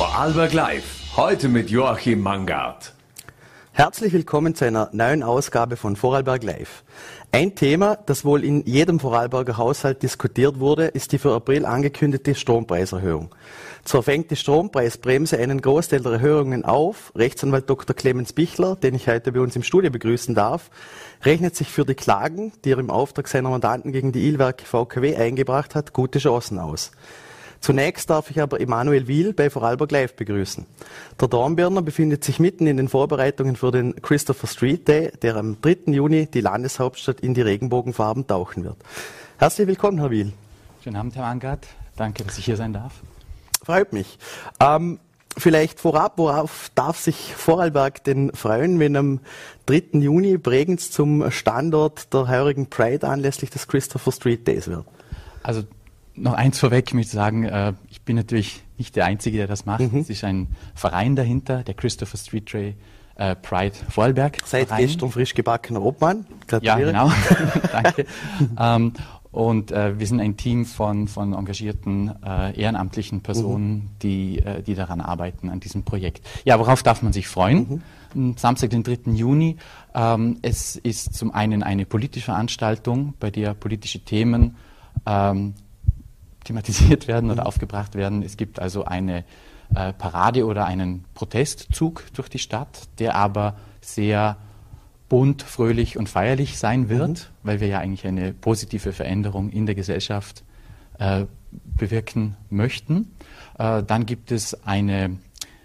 Vorarlberg Live. Heute mit Joachim Mangard. Herzlich willkommen zu einer neuen Ausgabe von Vorarlberg Live. Ein Thema, das wohl in jedem Vorarlberger Haushalt diskutiert wurde, ist die für April angekündigte Strompreiserhöhung. Zwar fängt die Strompreisbremse einen Großteil der Erhöhungen auf. Rechtsanwalt Dr. Clemens Bichler, den ich heute bei uns im Studio begrüßen darf, rechnet sich für die Klagen, die er im Auftrag seiner Mandanten gegen die Ilwerke VKW eingebracht hat, gute Chancen aus. Zunächst darf ich aber Emanuel Wiel bei Vorarlberg Live begrüßen. Der Dornbirner befindet sich mitten in den Vorbereitungen für den Christopher Street Day, der am 3. Juni die Landeshauptstadt in die Regenbogenfarben tauchen wird. Herzlich willkommen, Herr Wiel. Schönen Abend, Herr Angard. Danke, dass ich hier sein darf. Freut mich. Ähm, vielleicht vorab, worauf darf sich Vorarlberg denn freuen, wenn am 3. Juni Bregenz zum Standort der heurigen Pride anlässlich des Christopher Street Days wird? Also noch eins vorweg, ich möchte sagen, äh, ich bin natürlich nicht der Einzige, der das macht. Mhm. Es ist ein Verein dahinter, der Christopher Street Day äh, Pride Vorarlberg. Seit Verein. gestern frisch gebackener Obmann. Ja, genau. Danke. ähm, und äh, wir sind ein Team von, von engagierten äh, ehrenamtlichen Personen, mhm. die, äh, die daran arbeiten, an diesem Projekt. Ja, worauf darf man sich freuen? Mhm. Samstag, den 3. Juni. Ähm, es ist zum einen eine politische Veranstaltung, bei der politische Themen ähm, thematisiert werden oder mhm. aufgebracht werden. Es gibt also eine äh, Parade oder einen Protestzug durch die Stadt, der aber sehr bunt, fröhlich und feierlich sein wird, mhm. weil wir ja eigentlich eine positive Veränderung in der Gesellschaft äh, bewirken möchten. Äh, dann gibt es eine,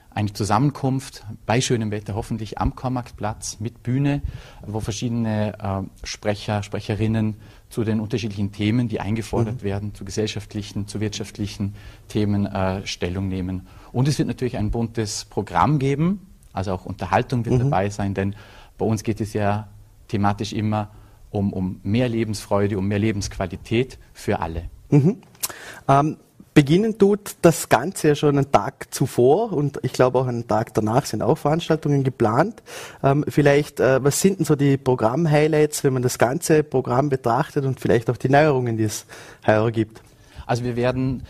eine Zusammenkunft bei schönem Wetter, hoffentlich am Kormarktplatz mit Bühne, wo verschiedene äh, Sprecher, Sprecherinnen zu den unterschiedlichen Themen, die eingefordert mhm. werden, zu gesellschaftlichen, zu wirtschaftlichen Themen äh, Stellung nehmen. Und es wird natürlich ein buntes Programm geben, also auch Unterhaltung wird mhm. dabei sein, denn bei uns geht es ja thematisch immer um, um mehr Lebensfreude, um mehr Lebensqualität für alle. Mhm. Ähm, Beginnen tut das Ganze ja schon einen Tag zuvor und ich glaube auch einen Tag danach sind auch Veranstaltungen geplant. Ähm, vielleicht, äh, was sind denn so die Programm-Highlights, wenn man das ganze Programm betrachtet und vielleicht auch die Neuerungen, die es heuer gibt? Also wir werden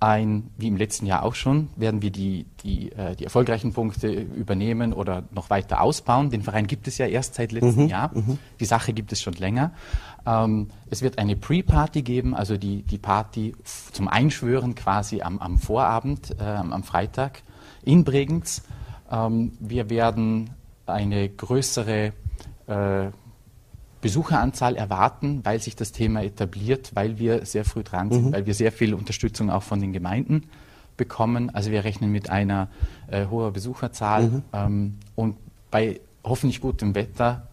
ein, wie im letzten Jahr auch schon, werden wir die, die, äh, die erfolgreichen Punkte übernehmen oder noch weiter ausbauen. Den Verein gibt es ja erst seit letztem mhm, Jahr. Mhm. Die Sache gibt es schon länger. Ähm, es wird eine Pre-Party geben, also die, die Party zum Einschwören quasi am, am Vorabend, äh, am Freitag in Bregenz. Ähm, wir werden eine größere äh, Besucheranzahl erwarten, weil sich das Thema etabliert, weil wir sehr früh dran sind, mhm. weil wir sehr viel Unterstützung auch von den Gemeinden bekommen. Also wir rechnen mit einer äh, hohen Besucherzahl mhm. ähm, und bei hoffentlich gutem Wetter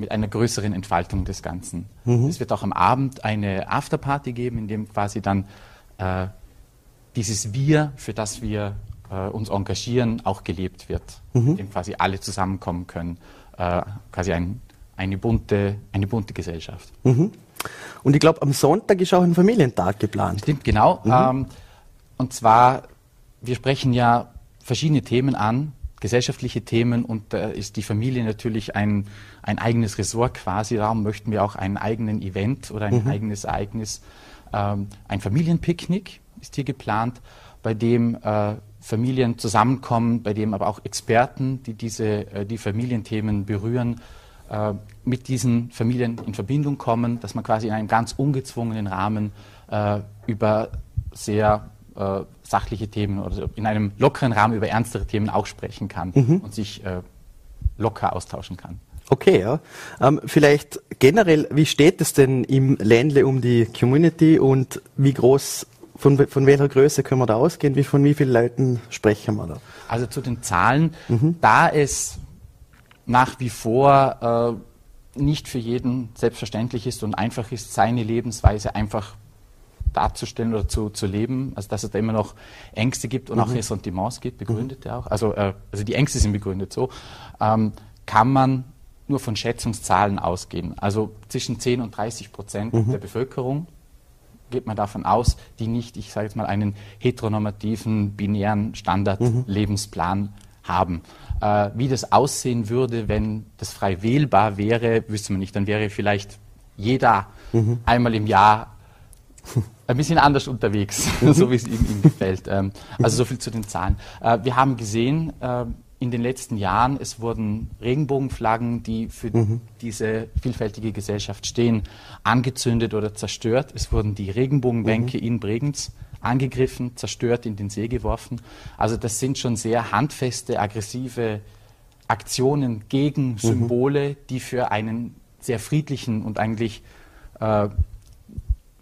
mit einer größeren Entfaltung des Ganzen. Mhm. Es wird auch am Abend eine Afterparty geben, in dem quasi dann äh, dieses Wir, für das wir äh, uns engagieren, auch gelebt wird, mhm. in dem quasi alle zusammenkommen können. Äh, quasi ein eine bunte, eine bunte Gesellschaft. Mhm. Und ich glaube, am Sonntag ist auch ein Familientag geplant. Stimmt, genau. Mhm. Ähm, und zwar, wir sprechen ja verschiedene Themen an, gesellschaftliche Themen, und da ist die Familie natürlich ein, ein eigenes Ressort quasi. Darum möchten wir auch einen eigenen Event oder ein mhm. eigenes Ereignis. Ähm, ein Familienpicknick ist hier geplant, bei dem äh, Familien zusammenkommen, bei dem aber auch Experten, die diese, äh, die Familienthemen berühren, äh, mit diesen Familien in Verbindung kommen, dass man quasi in einem ganz ungezwungenen Rahmen äh, über sehr äh, sachliche Themen oder in einem lockeren Rahmen über ernstere Themen auch sprechen kann mhm. und sich äh, locker austauschen kann. Okay, ja. Ähm, vielleicht generell, wie steht es denn im Ländle um die Community und wie groß, von, von welcher Größe können wir da ausgehen? Wie, von wie vielen Leuten sprechen wir da? Also zu den Zahlen, mhm. da es nach wie vor äh, nicht für jeden selbstverständlich ist und einfach ist, seine Lebensweise einfach darzustellen oder zu, zu leben, also dass es da immer noch Ängste gibt und mhm. auch Ressentiments gibt, begründet mhm. auch, also, äh, also die Ängste sind begründet so, ähm, kann man nur von Schätzungszahlen ausgehen. Also zwischen 10 und 30 Prozent mhm. der Bevölkerung geht man davon aus, die nicht, ich sage jetzt mal, einen heteronormativen, binären Standard-Lebensplan mhm. haben. Äh, wie das aussehen würde, wenn das frei wählbar wäre, wüsste man nicht. Dann wäre vielleicht jeder mhm. einmal im Jahr ein bisschen anders unterwegs, mhm. so wie es ihm, ihm gefällt. Ähm, also so viel zu den Zahlen. Äh, wir haben gesehen, äh, in den letzten Jahren, es wurden Regenbogenflaggen, die für mhm. diese vielfältige Gesellschaft stehen, angezündet oder zerstört. Es wurden die Regenbogenbänke mhm. in Bregenz angegriffen, zerstört, in den See geworfen. Also das sind schon sehr handfeste, aggressive Aktionen gegen mhm. Symbole, mhm. die für einen sehr friedlichen und eigentlich äh,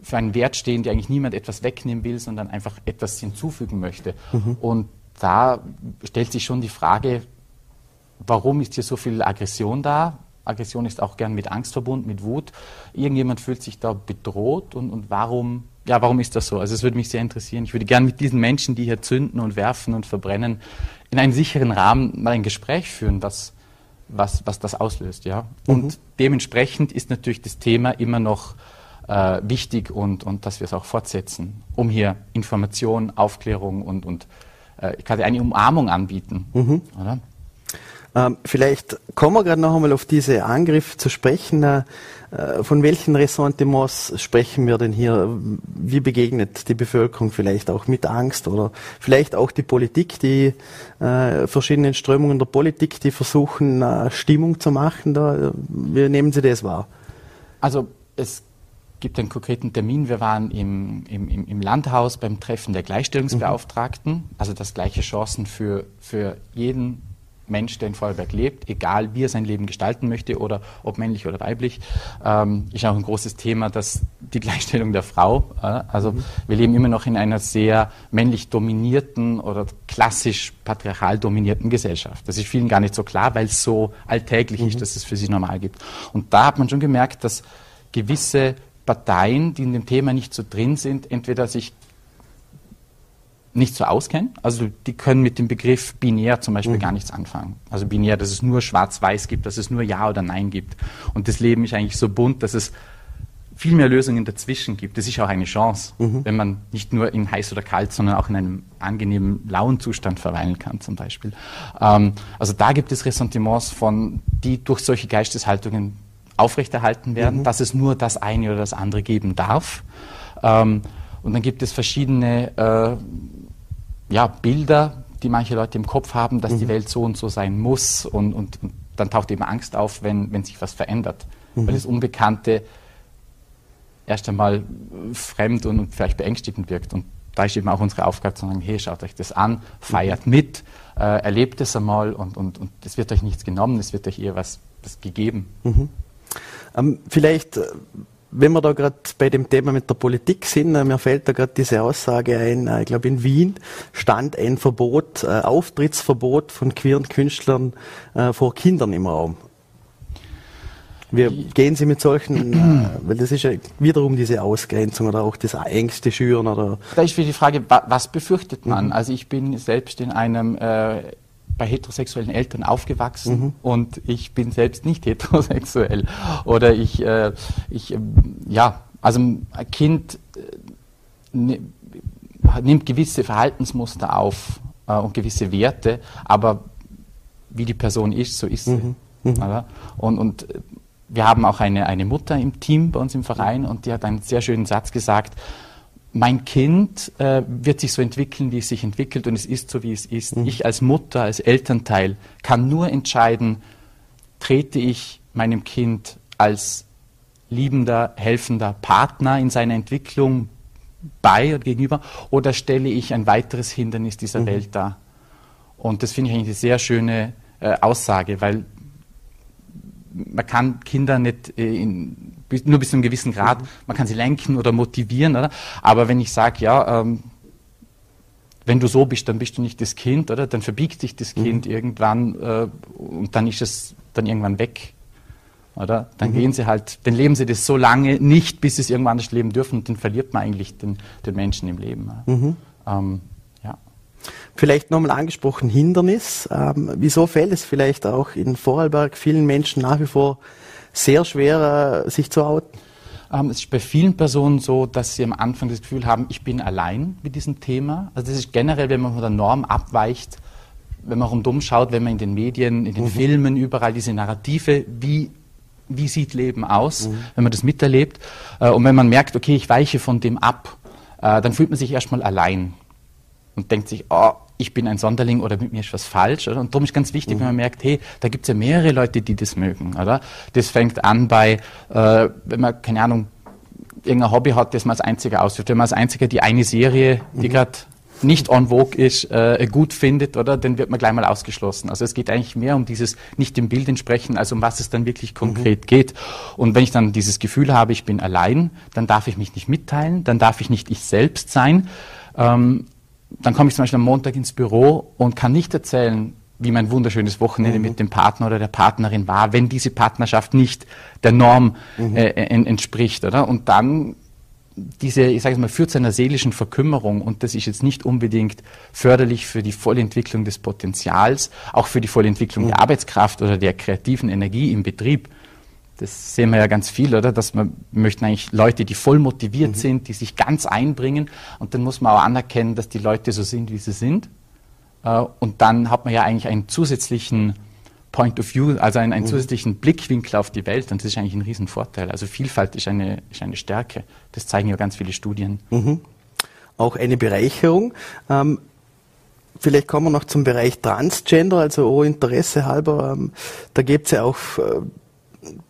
für einen Wert stehen, die eigentlich niemand etwas wegnehmen will, sondern einfach etwas hinzufügen möchte. Mhm. Und da stellt sich schon die Frage, warum ist hier so viel Aggression da? Aggression ist auch gern mit Angst verbunden, mit Wut. Irgendjemand fühlt sich da bedroht und, und warum, ja, warum ist das so? Also es würde mich sehr interessieren. Ich würde gern mit diesen Menschen, die hier zünden und werfen und verbrennen, in einem sicheren Rahmen mal ein Gespräch führen, was, was, was das auslöst, ja. Und mhm. dementsprechend ist natürlich das Thema immer noch äh, wichtig und, und dass wir es auch fortsetzen, um hier Information, Aufklärung und, und äh, quasi eine Umarmung anbieten. Mhm. Oder? Ähm, vielleicht kommen wir gerade noch einmal auf diese Angriff zu sprechen. Äh, von welchen Ressentiments sprechen wir denn hier? Wie begegnet die Bevölkerung vielleicht auch mit Angst oder vielleicht auch die Politik, die äh, verschiedenen Strömungen der Politik, die versuchen, äh, Stimmung zu machen? Da, wie nehmen Sie das wahr? Also es gibt einen konkreten Termin. Wir waren im, im, im Landhaus beim Treffen der Gleichstellungsbeauftragten, mhm. also das gleiche Chancen für, für jeden Mensch, der in Vorarlberg lebt, egal wie er sein Leben gestalten möchte oder ob männlich oder weiblich, ähm, ist auch ein großes Thema, dass die Gleichstellung der Frau. Äh, also mhm. wir leben immer noch in einer sehr männlich dominierten oder klassisch patriarchal dominierten Gesellschaft. Das ist vielen gar nicht so klar, weil es so alltäglich mhm. ist, dass es für sie normal gibt. Und da hat man schon gemerkt, dass gewisse Parteien, die in dem Thema nicht so drin sind, entweder sich nicht so auskennen, also die können mit dem Begriff binär zum Beispiel mhm. gar nichts anfangen. Also binär, dass es nur schwarz-weiß gibt, dass es nur Ja oder Nein gibt. Und das Leben ist eigentlich so bunt, dass es viel mehr Lösungen dazwischen gibt. Das ist auch eine Chance, mhm. wenn man nicht nur in heiß oder kalt, sondern auch in einem angenehmen, lauen Zustand verweilen kann, zum Beispiel. Ähm, also da gibt es Ressentiments von, die durch solche Geisteshaltungen aufrechterhalten werden, mhm. dass es nur das eine oder das andere geben darf. Ähm, und dann gibt es verschiedene äh, ja, Bilder, die manche Leute im Kopf haben, dass mhm. die Welt so und so sein muss. Und, und, und dann taucht eben Angst auf, wenn, wenn sich was verändert. Mhm. Weil das Unbekannte erst einmal fremd und, und, vielleicht beängstigend wirkt. Und da ist eben auch unsere Aufgabe zu sagen, hey, schaut euch das an, feiert mhm. mit, äh, erlebt es einmal und, und, und es wird euch nichts genommen, es wird euch eher was, was gegeben. Mhm. Ähm, vielleicht, äh, wenn wir da gerade bei dem Thema mit der Politik sind, äh, mir fällt da gerade diese Aussage ein, äh, ich glaube in Wien stand ein Verbot, Auftrittsverbot von queeren Künstlern vor Kindern im Raum. Wie gehen Sie mit solchen, äh, weil das ist ja wiederum diese Ausgrenzung oder auch das Ängste schüren oder. Da ist wieder die Frage, was befürchtet man? Mhm. Also ich bin selbst in einem äh, bei heterosexuellen Eltern aufgewachsen mhm. und ich bin selbst nicht heterosexuell. Oder ich, äh, ich äh, ja, also ein Kind äh, ne, nimmt gewisse Verhaltensmuster auf äh, und gewisse Werte, aber wie die Person ist, so ist sie. Mhm. Mhm. Und, und äh, wir haben auch eine, eine Mutter im Team bei uns im Verein und die hat einen sehr schönen Satz gesagt, mein Kind äh, wird sich so entwickeln, wie es sich entwickelt und es ist so, wie es ist. Mhm. Ich als Mutter, als Elternteil kann nur entscheiden, trete ich meinem Kind als liebender, helfender Partner in seiner Entwicklung bei und gegenüber oder stelle ich ein weiteres Hindernis dieser mhm. Welt dar? Und das finde ich eigentlich eine sehr schöne äh, Aussage, weil man kann Kinder nicht äh, in, nur bis zu einem gewissen Grad, man kann sie lenken oder motivieren, oder? aber wenn ich sage, ja, ähm, wenn du so bist, dann bist du nicht das Kind, oder? Dann verbiegt sich das Kind mhm. irgendwann äh, und dann ist es dann irgendwann weg. Oder? Dann mhm. gehen sie halt, dann leben sie das so lange nicht, bis sie es irgendwann nicht leben dürfen und dann verliert man eigentlich den, den Menschen im Leben. Mhm. Ähm, Vielleicht nochmal angesprochen, Hindernis. Ähm, wieso fällt es vielleicht auch in Vorarlberg vielen Menschen nach wie vor sehr schwer, äh, sich zu outen? Ähm, es ist bei vielen Personen so, dass sie am Anfang das Gefühl haben, ich bin allein mit diesem Thema. Also das ist generell, wenn man von der Norm abweicht, wenn man rundum schaut, wenn man in den Medien, in den mhm. Filmen, überall diese Narrative, wie, wie sieht Leben aus, mhm. wenn man das miterlebt. Äh, und wenn man merkt, okay, ich weiche von dem ab, äh, dann fühlt man sich erstmal allein und denkt sich, oh, ich bin ein Sonderling oder mit mir ist was falsch. Oder? Und darum ist ganz wichtig, mhm. wenn man merkt, hey, da gibt es ja mehrere Leute, die das mögen. Oder? Das fängt an bei, äh, wenn man, keine Ahnung, irgendein Hobby hat, das man als Einziger ausführt. Wenn man als Einziger die eine Serie, die mhm. gerade nicht on vogue ist, äh, gut findet, oder, dann wird man gleich mal ausgeschlossen. Also es geht eigentlich mehr um dieses nicht dem Bild entsprechen, als um was es dann wirklich konkret mhm. geht. Und wenn ich dann dieses Gefühl habe, ich bin allein, dann darf ich mich nicht mitteilen, dann darf ich nicht ich selbst sein. Ähm, dann komme ich zum Beispiel am Montag ins Büro und kann nicht erzählen, wie mein wunderschönes Wochenende mhm. mit dem Partner oder der Partnerin war, wenn diese Partnerschaft nicht der Norm mhm. äh, entspricht, oder? Und dann diese, ich sage mal, führt zu einer seelischen Verkümmerung und das ist jetzt nicht unbedingt förderlich für die Vollentwicklung des Potenzials, auch für die Vollentwicklung mhm. der Arbeitskraft oder der kreativen Energie im Betrieb. Das sehen wir ja ganz viel, oder? Dass man wir möchten eigentlich Leute, die voll motiviert mhm. sind, die sich ganz einbringen. Und dann muss man auch anerkennen, dass die Leute so sind, wie sie sind. Äh, und dann hat man ja eigentlich einen zusätzlichen Point of View, also einen, einen mhm. zusätzlichen Blickwinkel auf die Welt. Und das ist eigentlich ein Riesenvorteil. Also Vielfalt ist eine, ist eine Stärke. Das zeigen ja ganz viele Studien. Mhm. Auch eine Bereicherung. Ähm, vielleicht kommen wir noch zum Bereich Transgender, also oh Interesse halber. Ähm, da gibt es ja auch äh,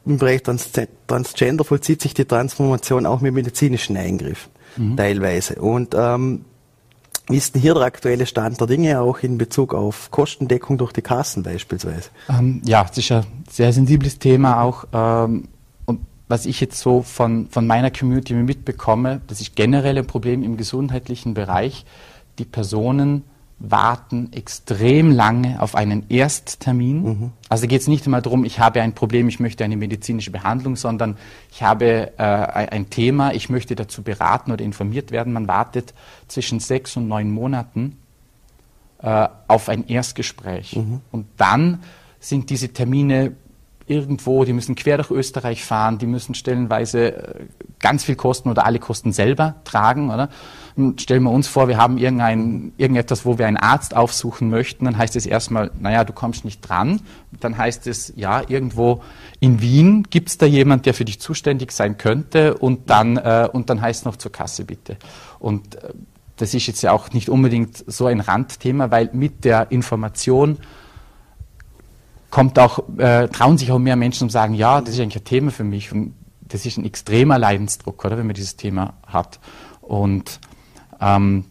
im Bereich Trans Transgender vollzieht sich die Transformation auch mit medizinischen Eingriffen mhm. teilweise. Und ähm, wie ist denn hier der aktuelle Stand der Dinge, auch in Bezug auf Kostendeckung durch die Kassen beispielsweise? Ähm, ja, das ist ein sehr sensibles Thema auch. Ähm, und was ich jetzt so von, von meiner Community mitbekomme, das ist generell ein Problem im gesundheitlichen Bereich. Die Personen warten extrem lange auf einen Ersttermin. Mhm. Also geht es nicht einmal darum, ich habe ein Problem, ich möchte eine medizinische Behandlung, sondern ich habe äh, ein Thema, ich möchte dazu beraten oder informiert werden. Man wartet zwischen sechs und neun Monaten äh, auf ein Erstgespräch. Mhm. Und dann sind diese Termine irgendwo, die müssen quer durch Österreich fahren, die müssen stellenweise äh, ganz viel Kosten oder alle Kosten selber tragen, oder? Stellen wir uns vor, wir haben irgendein, irgendetwas, wo wir einen Arzt aufsuchen möchten, dann heißt es erstmal, naja, du kommst nicht dran. Dann heißt es, ja, irgendwo in Wien gibt es da jemand, der für dich zuständig sein könnte und dann, äh, und dann heißt es noch zur Kasse bitte. Und äh, das ist jetzt ja auch nicht unbedingt so ein Randthema, weil mit der Information kommt auch, äh, trauen sich auch mehr Menschen und sagen, ja, das ist eigentlich ein Thema für mich und das ist ein extremer Leidensdruck, oder, wenn man dieses Thema hat. Und ähm,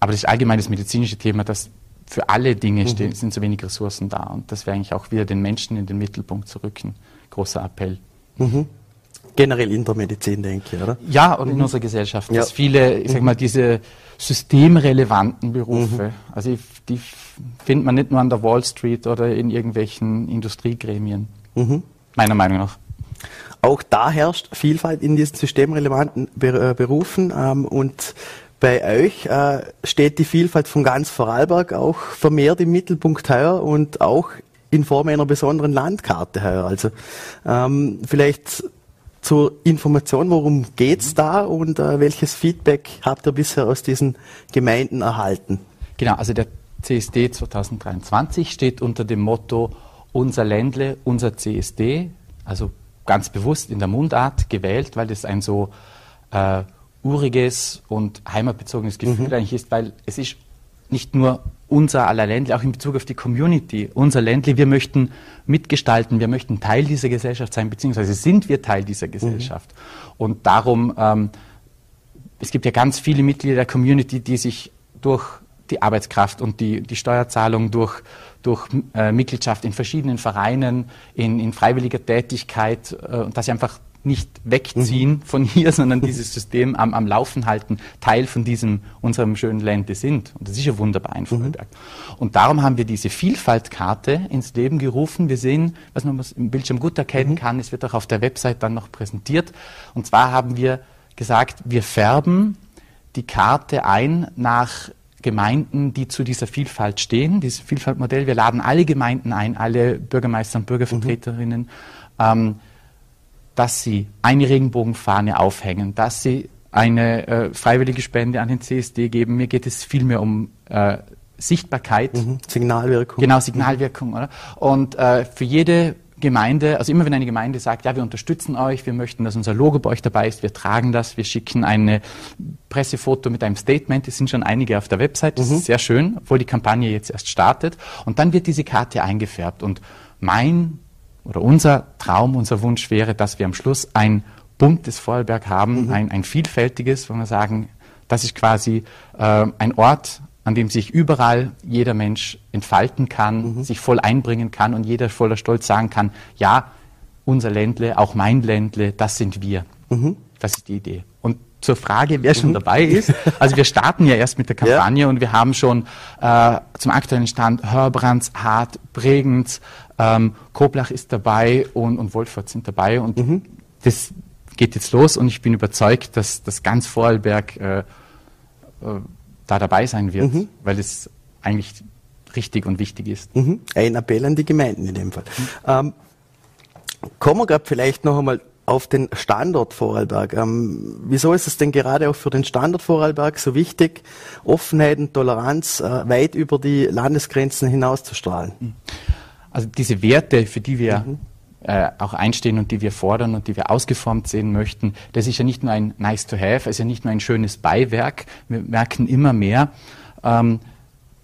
aber das allgemeine das medizinische Thema, dass für alle Dinge mhm. sind so wenig Ressourcen da. Und das wäre eigentlich auch wieder den Menschen in den Mittelpunkt zu rücken. Großer Appell. Mhm. Generell in der Medizin, denke ich, oder? Ja, und in mhm. unserer Gesellschaft. Ja. Dass viele, ich sag mal, diese systemrelevanten Berufe, mhm. also die findet man nicht nur an der Wall Street oder in irgendwelchen Industriegremien. Mhm. Meiner Meinung nach. Auch da herrscht Vielfalt in diesen systemrelevanten äh, Berufen ähm, und bei euch äh, steht die Vielfalt von ganz Vorarlberg auch vermehrt im Mittelpunkt heuer und auch in Form einer besonderen Landkarte heuer. Also ähm, vielleicht zur Information, worum geht's da und äh, welches Feedback habt ihr bisher aus diesen Gemeinden erhalten? Genau, also der CSD 2023 steht unter dem Motto Unser Ländle, unser CSD, also ganz bewusst in der Mundart gewählt, weil das ein so äh, uriges und heimatbezogenes Gefühl mhm. eigentlich ist, weil es ist nicht nur unser aller Ländle, auch in Bezug auf die Community, unser Ländle, wir möchten mitgestalten, wir möchten Teil dieser Gesellschaft sein, beziehungsweise sind wir Teil dieser Gesellschaft. Mhm. Und darum, ähm, es gibt ja ganz viele Mitglieder der Community, die sich durch die Arbeitskraft und die, die Steuerzahlung durch, durch äh, Mitgliedschaft in verschiedenen Vereinen, in, in freiwilliger Tätigkeit, äh, dass sie einfach nicht wegziehen mhm. von hier, sondern dieses System am, am Laufen halten, Teil von diesem, unserem schönen Lande sind. Und das ist ja wunderbar in Vorarlberg. Mhm. Und darum haben wir diese Vielfaltkarte ins Leben gerufen. Wir sehen, was man im Bildschirm gut erkennen mhm. kann, es wird auch auf der Website dann noch präsentiert. Und zwar haben wir gesagt, wir färben die Karte ein nach Gemeinden, die zu dieser Vielfalt stehen, dieses Vielfaltmodell. Wir laden alle Gemeinden ein, alle Bürgermeister und Bürgervertreterinnen. Mhm. Ähm, dass sie eine Regenbogenfahne aufhängen, dass sie eine äh, freiwillige Spende an den CSD geben. Mir geht es vielmehr um äh, Sichtbarkeit. Mhm. Signalwirkung. Genau, Signalwirkung. Oder? Und äh, für jede Gemeinde, also immer wenn eine Gemeinde sagt, ja, wir unterstützen euch, wir möchten, dass unser Logo bei euch dabei ist, wir tragen das, wir schicken eine Pressefoto mit einem Statement, es sind schon einige auf der Website, das mhm. ist sehr schön, obwohl die Kampagne jetzt erst startet. Und dann wird diese Karte eingefärbt. Und mein oder unser Traum, unser Wunsch wäre, dass wir am Schluss ein buntes Vorarlberg haben, mhm. ein, ein vielfältiges, wo wir sagen, das ist quasi äh, ein Ort, an dem sich überall jeder Mensch entfalten kann, mhm. sich voll einbringen kann und jeder voller Stolz sagen kann, ja, unser Ländle, auch mein Ländle, das sind wir. Mhm. Das ist die Idee. Und zur Frage, wer schon mhm. dabei ist. Also wir starten ja erst mit der Kampagne ja. und wir haben schon äh, zum aktuellen Stand Hörbrands, Hart, Bregenz, ähm, Koblach ist dabei und, und Wolfert sind dabei und mhm. das geht jetzt los und ich bin überzeugt, dass das ganz Vorarlberg äh, äh, da dabei sein wird, mhm. weil es eigentlich richtig und wichtig ist. Mhm. Ein Appell an die Gemeinden in dem Fall. Mhm. Ähm, kommen wir gerade vielleicht noch einmal auf den Standort Vorarlberg. Ähm, wieso ist es denn gerade auch für den Standort Vorarlberg so wichtig, Offenheit und Toleranz äh, weit über die Landesgrenzen hinauszustrahlen? Mhm. Also diese Werte, für die wir mhm äh, auch einstehen und die wir fordern und die wir ausgeformt sehen möchten, das ist ja nicht nur ein Nice to Have, es ist ja nicht nur ein schönes Beiwerk. Wir merken immer mehr, ähm,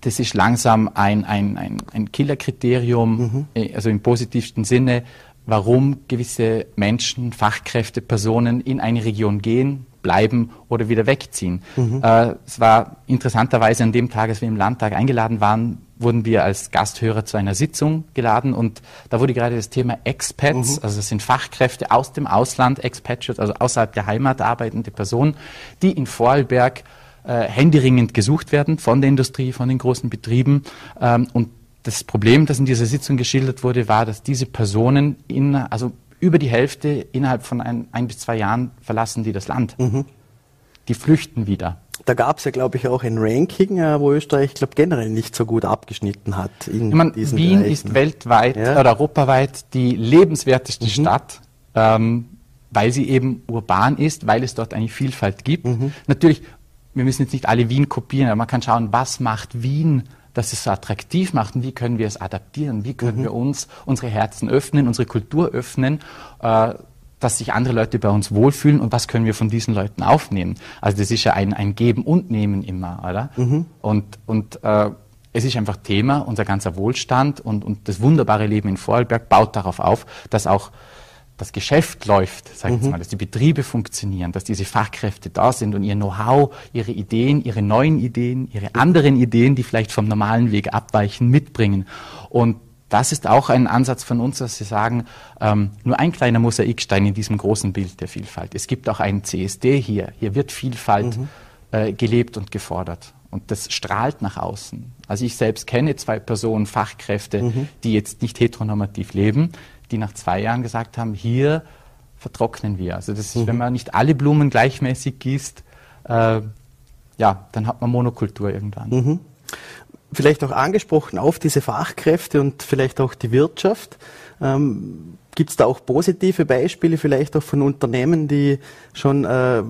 das ist langsam ein, ein, ein, ein Killerkriterium, mhm. Äh, also im positivsten Sinne, warum gewisse Menschen, Fachkräfte, Personen in eine Region gehen, bleiben oder wieder wegziehen. Mhm. Äh, es war interessanterweise an dem Tag, als wir im Landtag eingeladen waren, wurden wir als Gasthörer zu einer Sitzung geladen und da wurde gerade das Thema Expats, mhm. also das sind Fachkräfte aus dem Ausland, Expatriates, also außerhalb der Heimat arbeitende Personen, die in Vorarlberg äh, händeringend gesucht werden von der Industrie, von den großen Betrieben ähm, und das Problem, das in dieser Sitzung geschildert wurde, war, dass diese Personen in, also über die Hälfte innerhalb von ein, ein bis zwei Jahren verlassen die das Land. Mhm. Die flüchten wieder. Da gab es ja, glaube ich, auch ein Ranking, äh, wo Österreich, glaube generell nicht so gut abgeschnitten hat. In ich meine, Wien Bereichen. ist weltweit ja. oder europaweit die lebenswerteste mhm. Stadt, ähm, weil sie eben urban ist, weil es dort eine Vielfalt gibt. Mhm. Natürlich, wir müssen jetzt nicht alle Wien kopieren, aber man kann schauen, was macht Wien dass es so attraktiv macht und wie können wir es adaptieren, wie können mhm. wir uns unsere Herzen öffnen, unsere Kultur öffnen, äh, dass sich andere Leute bei uns wohlfühlen und was können wir von diesen Leuten aufnehmen. Also das ist ja ein, ein Geben und Nehmen immer, oder? Mhm. Und, und äh, es ist einfach Thema, unser ganzer Wohlstand und, und das wunderbare Leben in Vorarlberg baut darauf auf, dass auch das Geschäft läuft, sag ich mhm. mal, dass die Betriebe funktionieren, dass diese Fachkräfte da sind und ihr Know-how, ihre Ideen, ihre neuen Ideen, ihre anderen Ideen, die vielleicht vom normalen Weg abweichen, mitbringen. Und das ist auch ein Ansatz von uns, dass Sie sagen, ähm, nur ein kleiner Mosaikstein in diesem großen Bild der Vielfalt. Es gibt auch einen CSD hier. Hier wird Vielfalt mhm. äh, gelebt und gefordert. Und das strahlt nach außen. Also ich selbst kenne zwei Personen, Fachkräfte, mhm. die jetzt nicht heteronormativ leben, die nach zwei Jahren gesagt haben, hier vertrocknen wir. Also das ist, mhm. wenn man nicht alle Blumen gleichmäßig gießt, äh, ja, dann hat man Monokultur irgendwann. Mhm. Vielleicht auch angesprochen auf diese Fachkräfte und vielleicht auch die Wirtschaft. Ähm, Gibt es da auch positive Beispiele vielleicht auch von Unternehmen, die schon äh,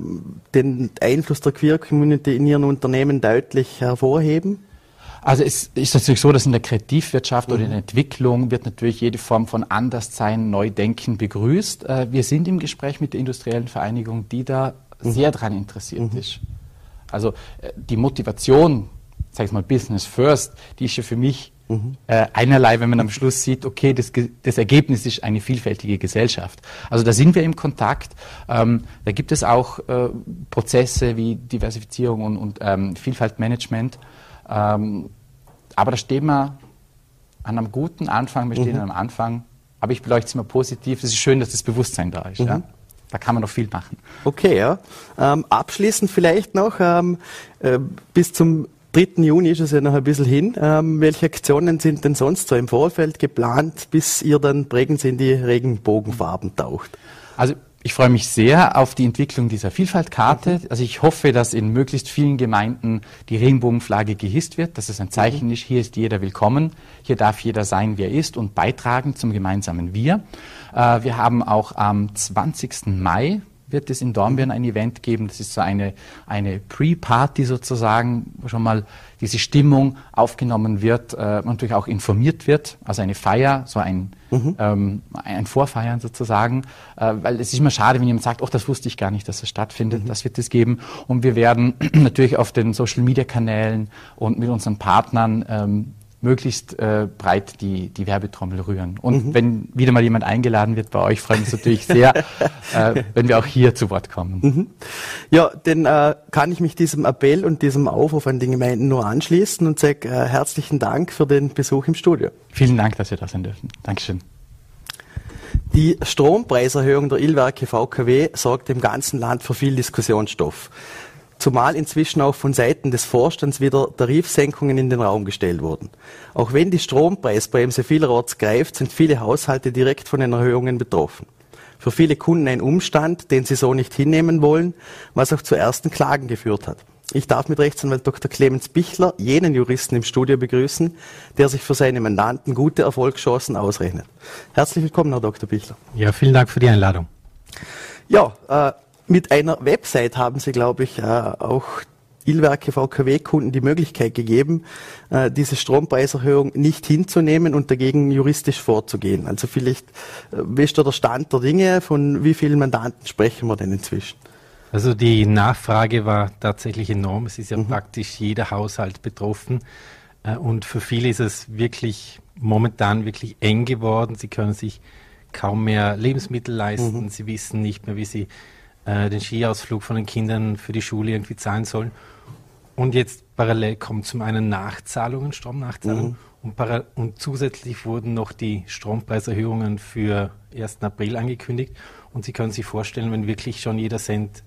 den Einfluss der Queer Community in ihren Unternehmen deutlich hervorheben? Also es ist natürlich so, dass in der Kreativwirtschaft mhm. oder in der Entwicklung wird natürlich jede Form von Anderssein, Neudenken begrüßt. Äh, wir sind im Gespräch mit der industriellen Vereinigung, die da mhm. sehr daran interessiert mhm. ist. Also äh, die Motivation, sag ich mal, Business First, die ist ja für mich mhm. äh, einerlei, wenn man am Schluss sieht, okay, das, das, Ergebnis ist eine vielfältige Gesellschaft. Also da sind wir im Kontakt. Ähm, da gibt es auch äh, Prozesse wie Diversifizierung und, und ähm, Vielfaltmanagement. Ähm, aber da stehen wir an einem guten Anfang, wir stehen mhm. am Anfang, aber ich beleuchte es immer positiv. Es ist schön, dass das Bewusstsein da ist. Mhm. Ja? Da kann man noch viel machen. Okay, ja. Ähm, abschließend vielleicht noch, ähm, äh, bis zum 3. Juni ist es ja noch ein bisschen hin. Ähm, welche Aktionen sind denn sonst so im Vorfeld geplant, bis ihr dann prägend in die Regenbogenfarben taucht? Also ich freue mich sehr auf die Entwicklung dieser Vielfaltkarte. Also ich hoffe, dass in möglichst vielen Gemeinden die Regenbogenflagge gehisst wird, dass es ein Zeichen mhm. ist, hier ist jeder willkommen, hier darf jeder sein, wer ist und beitragen zum gemeinsamen Wir. Äh, wir haben auch am 20. Mai wird es in Dornbirn ein Event geben. Das ist so eine, eine Pre-Party sozusagen, wo schon mal diese Stimmung aufgenommen wird, äh, natürlich auch informiert wird. Also eine Feier, so ein, mhm. ähm, ein Vorfeiern sozusagen. Äh, weil es ist immer schade, wenn jemand sagt, ach, das wusste ich gar nicht, dass das stattfindet. Mhm. Das wird es geben. Und wir werden natürlich auf den Social-Media-Kanälen und mit unseren Partnern ähm, möglichst äh, breit die, die Werbetrommel rühren. Und mhm. wenn wieder mal jemand eingeladen wird bei euch, freuen wir uns natürlich sehr, äh, wenn wir auch hier zu Wort kommen. Mhm. Ja, dann äh, kann ich mich diesem Appell und diesem Aufruf an die Gemeinden nur anschließen und sage äh, herzlichen Dank für den Besuch im Studio. Vielen Dank, dass wir da sein dürfen. Dankeschön. Die Strompreiserhöhung der Illwerke VKW sorgt im ganzen Land für viel Diskussionsstoff zumal inzwischen auch von Seiten des Vorstands wieder Tarifsenkungen in den Raum gestellt wurden. Auch wenn die Strompreisbremse vielerorts greift, sind viele Haushalte direkt von den Erhöhungen betroffen. Für viele Kunden ein Umstand, den sie so nicht hinnehmen wollen, was auch zu ersten Klagen geführt hat. Ich darf mit Rechtsanwalt Dr. Clemens Bichler jenen Juristen im Studio begrüßen, der sich für seine Mandanten gute Erfolgschancen ausrechnet. Herzlich willkommen, Herr Dr. Bichler. Ja, vielen Dank für die Einladung. Ja, äh, mit einer Website haben Sie, glaube ich, äh, auch Illwerke VKW-Kunden die Möglichkeit gegeben, äh, diese Strompreiserhöhung nicht hinzunehmen und dagegen juristisch vorzugehen. Also vielleicht, äh, wie ist da der Stand der Dinge? Von wie vielen Mandanten sprechen wir denn inzwischen? Also die Nachfrage war tatsächlich enorm. Es ist ja mhm. praktisch jeder Haushalt betroffen. Und für viele ist es wirklich momentan wirklich eng geworden. Sie können sich kaum mehr Lebensmittel leisten. Mhm. Sie wissen nicht mehr, wie sie äh, den Skiausflug von den Kindern für die Schule irgendwie zahlen sollen. Und jetzt parallel kommen zum einen Nachzahlungen, Stromnachzahlungen, mhm. und, und, zusätzlich wurden noch die Strompreiserhöhungen für 1. April angekündigt. Und Sie können sich vorstellen, wenn wirklich schon jeder Cent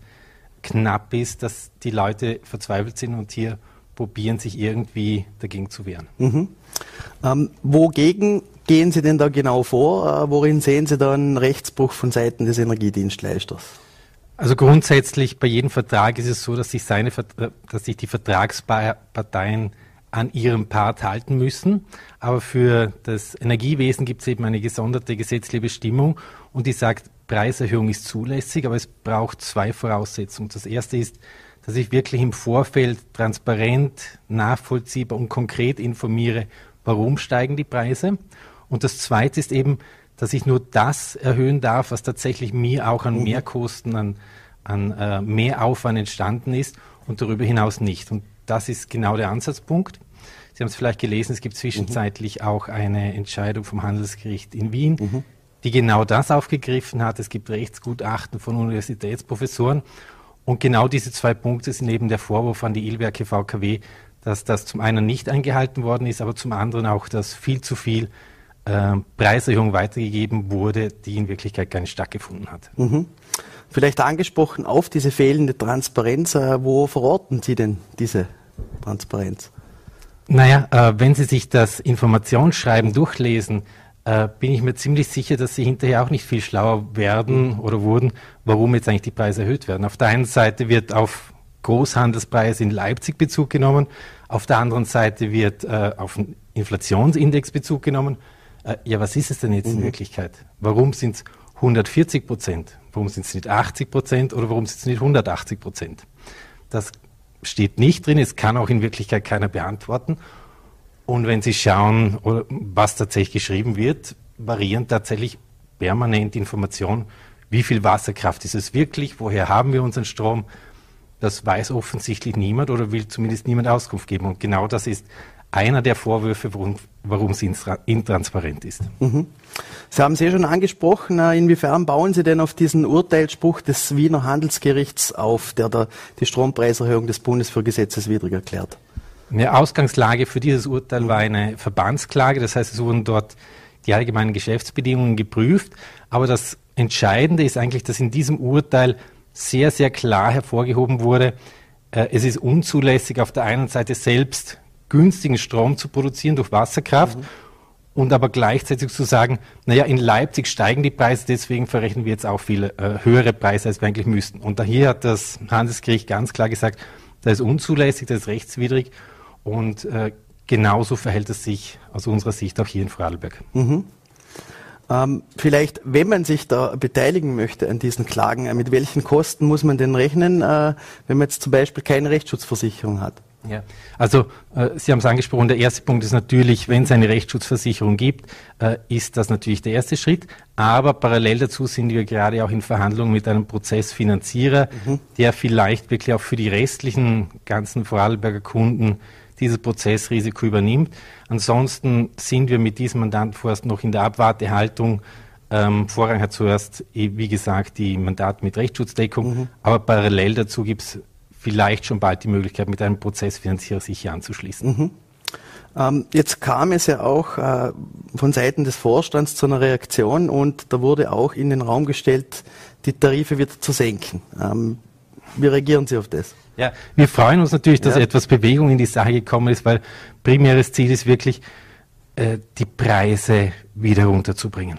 knapp ist, dass die Leute verzweifelt sind und hier probieren, sich irgendwie dagegen zu wehren. Mhm. Ähm, wogegen gehen Sie denn da genau vor? Äh, worin sehen Sie da einen Rechtsbruch von Seiten des Energiedienstleisters? Also grundsätzlich bei jedem Vertrag ist es so, dass sich, seine, äh, dass sich die Vertragsparteien an ihrem Part halten müssen. Aber für das Energiewesen gibt es eben eine gesonderte gesetzliche Bestimmung und die sagt, Preiserhöhung ist zulässig, aber es braucht zwei Voraussetzungen. Das erste ist, dass ich wirklich im Vorfeld transparent, nachvollziehbar und konkret informiere, warum steigen die Preise. Und das zweite ist eben, dass ich nur das erhöhen darf, was tatsächlich mir auch an mhm. Mehrkosten, an, an äh, Mehraufwand entstanden ist und darüber hinaus nicht. Und das ist genau der Ansatzpunkt. Sie haben es vielleicht gelesen, es gibt zwischenzeitlich mhm. auch eine Entscheidung vom Handelsgericht in Wien, mhm. die genau das aufgegriffen hat. Es gibt Rechtsgutachten von Universitätsprofessoren. Und genau diese zwei Punkte sind eben der Vorwurf an die Ilwerke VKW, dass das zum einen nicht eingehalten worden ist, aber zum anderen auch, dass viel zu viel äh, Preiserhöhung weitergegeben wurde, die in Wirklichkeit gar nicht stattgefunden hat. Mhm. Vielleicht angesprochen auf diese fehlende Transparenz, äh, wo verorten Sie denn diese Transparenz? Naja, äh, wenn Sie sich das Informationsschreiben durchlesen, äh, bin ich mir ziemlich sicher, dass Sie hinterher auch nicht viel schlauer werden oder wurden, warum jetzt eigentlich die Preise erhöht werden. Auf der einen Seite wird auf Großhandelspreise in Leipzig Bezug genommen, auf der anderen Seite wird äh, auf den Inflationsindex Bezug genommen äh, ja, was ist es denn jetzt mhm. in Wirklichkeit? Warum sind es 140 Prozent? Warum sind es nicht 80 Prozent oder warum sind es nicht 180 Prozent? Das steht nicht drin, es kann auch in Wirklichkeit keiner beantworten. Und wenn Sie schauen, was tatsächlich geschrieben wird, variieren tatsächlich permanent Informationen, wie viel Wasserkraft ist es wirklich, woher haben wir unseren Strom, das weiß offensichtlich niemand oder will zumindest niemand Auskunft geben. Und genau das ist einer der Vorwürfe, warum, warum es intransparent ist. Mhm. Sie haben es eh schon angesprochen. Äh, inwiefern bauen Sie denn auf diesen Urteilsspruch des Wiener Handelsgerichts auf, der da die Strompreiserhöhung des Bundes für gesetzeswidrig erklärt? Eine Ausgangslage für dieses Urteil war eine Verbandsklage. Das heißt, es wurden dort die allgemeinen Geschäftsbedingungen geprüft. Aber das Entscheidende ist eigentlich, dass in diesem Urteil sehr, sehr klar hervorgehoben wurde, äh, es ist unzulässig, auf der einen Seite selbst günstigen Strom zu produzieren durch Wasserkraft. Mhm. Und aber gleichzeitig zu sagen, naja, in Leipzig steigen die Preise, deswegen verrechnen wir jetzt auch viel äh, höhere Preise, als wir eigentlich müssten. Und da hier hat das Handelsgericht ganz klar gesagt, das ist unzulässig, das ist rechtswidrig. Und äh, genauso verhält es sich aus unserer Sicht auch hier in Vorarlberg. Mhm. Ähm, vielleicht, wenn man sich da beteiligen möchte an diesen Klagen, mit welchen Kosten muss man denn rechnen, äh, wenn man jetzt zum Beispiel keine Rechtsschutzversicherung hat? Ja, also äh, Sie haben es angesprochen, der erste Punkt ist natürlich, wenn es eine Rechtsschutzversicherung gibt, äh, ist das natürlich der erste Schritt. Aber parallel dazu sind wir gerade auch in Verhandlungen mit einem Prozessfinanzierer, mhm. der vielleicht wirklich auch für die restlichen ganzen Vorarlberger Kunden dieses Prozessrisiko übernimmt. Ansonsten sind wir mit diesem Mandanten vorerst noch in der Abwartehaltung. Ähm, Vorrang hat zuerst, wie gesagt, die Mandate mit Rechtsschutzdeckung, mhm. aber parallel dazu gibt es vielleicht schon bald die Möglichkeit, mit einem Prozessfinanzierer sich hier anzuschließen. Mhm. Ähm, jetzt kam es ja auch äh, von Seiten des Vorstands zu einer Reaktion und da wurde auch in den Raum gestellt, die Tarife wieder zu senken. Ähm, wie reagieren Sie auf das? Ja, wir freuen uns natürlich, dass ja. etwas Bewegung in die Sache gekommen ist, weil primäres Ziel ist wirklich, äh, die Preise wieder runterzubringen.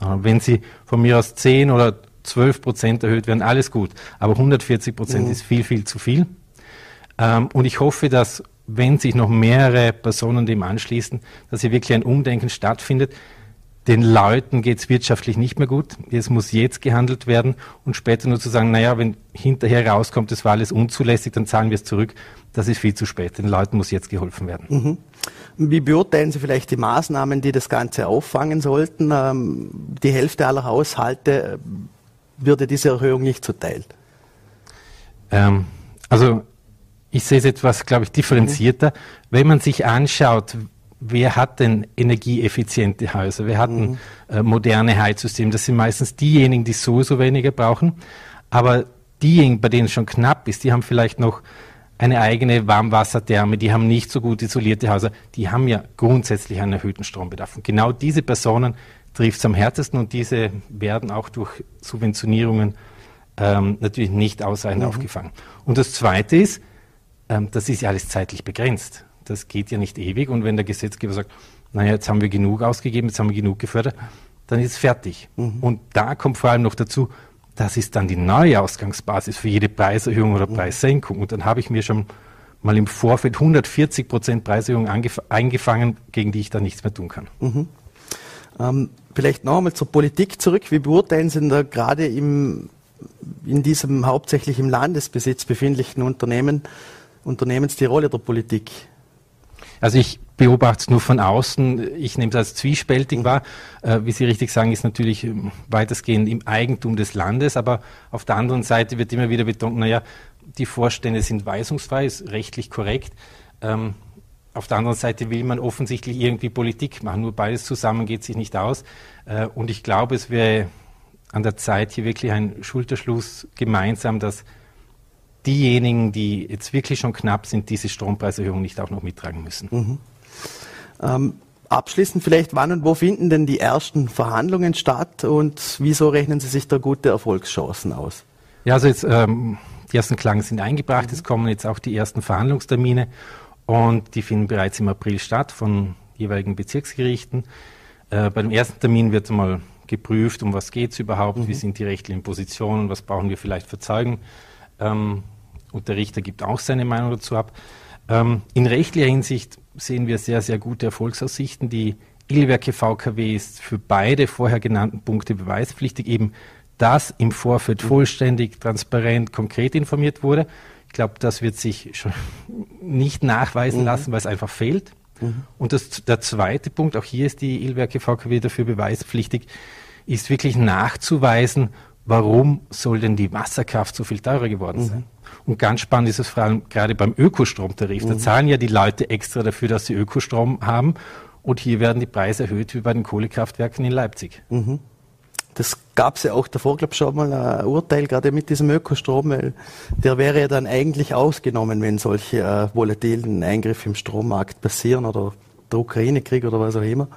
wenn Sie von mir aus 10 oder 12 Prozent erhöht werden, alles gut. Aber 140 Prozent mhm. ist viel, viel zu viel. Ähm, und ich hoffe, dass, wenn sich noch mehrere Personen dem anschließen, dass hier wirklich ein Umdenken stattfindet. Den Leuten geht es wirtschaftlich nicht mehr gut. Es muss jetzt gehandelt werden und später nur zu sagen, naja, wenn hinterher rauskommt, es war alles unzulässig, dann zahlen wir es zurück. Das ist viel zu spät. Den Leuten muss jetzt geholfen werden. Mhm. Wie beurteilen Sie vielleicht die Maßnahmen, die das Ganze auffangen sollten? Ähm, die Hälfte aller Haushalte würde diese Erhöhung nicht zuteil? Ähm, also ich sehe es etwas, glaube ich, differenzierter. Mhm. Wenn man sich anschaut, wer hat denn energieeffiziente Häuser, wer hat mhm. ein äh, moderne Heizsystem, das sind meistens diejenigen, die sowieso weniger brauchen. Aber diejenigen, bei denen es schon knapp ist, die haben vielleicht noch eine eigene Warmwassertherme, die haben nicht so gut isolierte Häuser, die haben ja grundsätzlich einen erhöhten Strombedarf. Und genau diese Personen trifft es am härtesten und diese werden auch durch Subventionierungen ähm, natürlich nicht ausreichend mhm. aufgefangen. Und das Zweite ist, ähm, das ist ja alles zeitlich begrenzt. Das geht ja nicht ewig und wenn der Gesetzgeber sagt, naja, jetzt haben wir genug ausgegeben, jetzt haben wir genug gefördert, dann ist es fertig. Mhm. Und da kommt vor allem noch dazu, das ist dann die neue Ausgangsbasis für jede Preiserhöhung oder mhm. Preissenkung. Und dann habe ich mir schon mal im Vorfeld 140 Prozent Preiserhöhung eingefangen, gegen die ich dann nichts mehr tun kann. Mhm. Ähm, vielleicht noch einmal zur Politik zurück. Wie beurteilen Sie denn da gerade im, in diesem hauptsächlich im Landesbesitz befindlichen Unternehmen, Unternehmens die Rolle der Politik? Also ich beobachte es nur von außen. Ich nehme es als zwiespältig mhm. wahr. Äh, wie Sie richtig sagen, ist natürlich ähm, weitestgehend im Eigentum des Landes, aber auf der anderen Seite wird immer wieder betont, naja, die Vorstände sind weisungsfrei, ist rechtlich korrekt. Ähm, auf der anderen Seite will man offensichtlich irgendwie Politik machen. Nur beides zusammen geht sich nicht aus. Äh, und ich glaube, es wäre an der Zeit, hier wirklich ein Schulterschluss gemeinsam, dass diejenigen, die jetzt wirklich schon knapp sind, diese Strompreiserhöhung nicht auch noch mittragen müssen. Mhm. Ähm, abschließend vielleicht, wann und wo finden denn die ersten Verhandlungen statt und wieso rechnen Sie sich da gute Erfolgschancen aus? Ja, also jetzt, ähm, die ersten Klagen sind eingebracht, mhm. es kommen jetzt auch die ersten Verhandlungstermine und die finden bereits im April statt von jeweiligen Bezirksgerichten. Äh, bei dem ersten Termin wird mal geprüft, um was geht es überhaupt, mhm. wie sind die rechtlichen Positionen, was brauchen wir vielleicht für Zeugen. Ähm, und der Richter gibt auch seine Meinung dazu ab. Ähm, in rechtlicher Hinsicht sehen wir sehr, sehr gute Erfolgsaussichten. Die Ilwerke VKW ist für beide vorher genannten Punkte beweispflichtig, eben dass im Vorfeld mhm. vollständig, transparent, konkret informiert wurde glaube, das wird sich schon nicht nachweisen mhm. lassen, weil es einfach fehlt. Mhm. Und das, der zweite Punkt, auch hier ist die Ilwerke VKW dafür beweispflichtig, ist wirklich nachzuweisen, warum soll denn die Wasserkraft so viel teurer geworden mhm. sein. Und ganz spannend ist es vor allem gerade beim Ökostromtarif. Da mhm. zahlen ja die Leute extra dafür, dass sie Ökostrom haben. Und hier werden die Preise erhöht wie bei den Kohlekraftwerken in Leipzig. Das gab es ja auch davor, glaube ich, schon mal ein Urteil, gerade mit diesem Ökostrom, weil der wäre ja dann eigentlich ausgenommen, wenn solche äh, volatilen Eingriffe im Strommarkt passieren oder der Ukraine-Krieg oder was auch immer.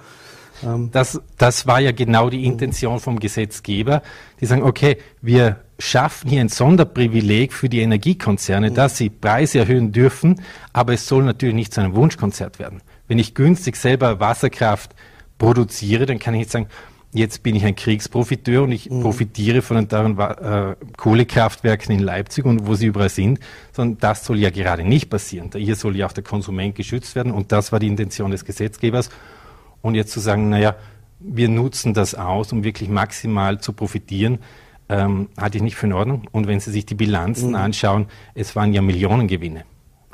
Ähm das, das war ja genau die Intention vom Gesetzgeber. Die sagen, okay, wir schaffen hier ein Sonderprivileg für die Energiekonzerne, dass sie Preise erhöhen dürfen, aber es soll natürlich nicht zu einem Wunschkonzert werden. Wenn ich günstig selber Wasserkraft produziere, dann kann ich nicht sagen, jetzt bin ich ein Kriegsprofiteur und ich mhm. profitiere von den äh, Kohlekraftwerken in Leipzig und wo sie überall sind, sondern das soll ja gerade nicht passieren. Hier soll ja auch der Konsument geschützt werden und das war die Intention des Gesetzgebers. Und jetzt zu sagen, naja, wir nutzen das aus, um wirklich maximal zu profitieren, ähm, halte ich nicht für in Ordnung. Und wenn Sie sich die Bilanzen mhm. anschauen, es waren ja Millionengewinne.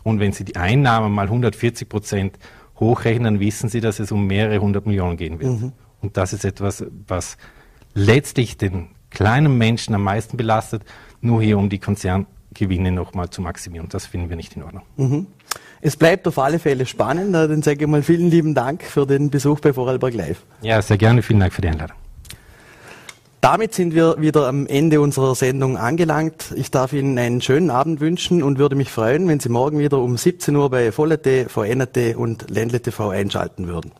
Und wenn Sie die Einnahmen mal 140 Prozent hochrechnen, dann wissen Sie, dass es um mehrere hundert Millionen gehen wird. Mhm. Und das ist etwas, was letztlich den kleinen Menschen am meisten belastet, nur hier um die Konzerngewinne nochmal zu maximieren. Das finden wir nicht in Ordnung. Mhm. Es bleibt auf alle Fälle spannend. Dann sage ich mal vielen lieben Dank für den Besuch bei Vorarlberg Live. Ja, sehr gerne. Vielen Dank für die Einladung. Damit sind wir wieder am Ende unserer Sendung angelangt. Ich darf Ihnen einen schönen Abend wünschen und würde mich freuen, wenn Sie morgen wieder um 17 Uhr bei Volle.t, VNT und Ländle TV einschalten würden.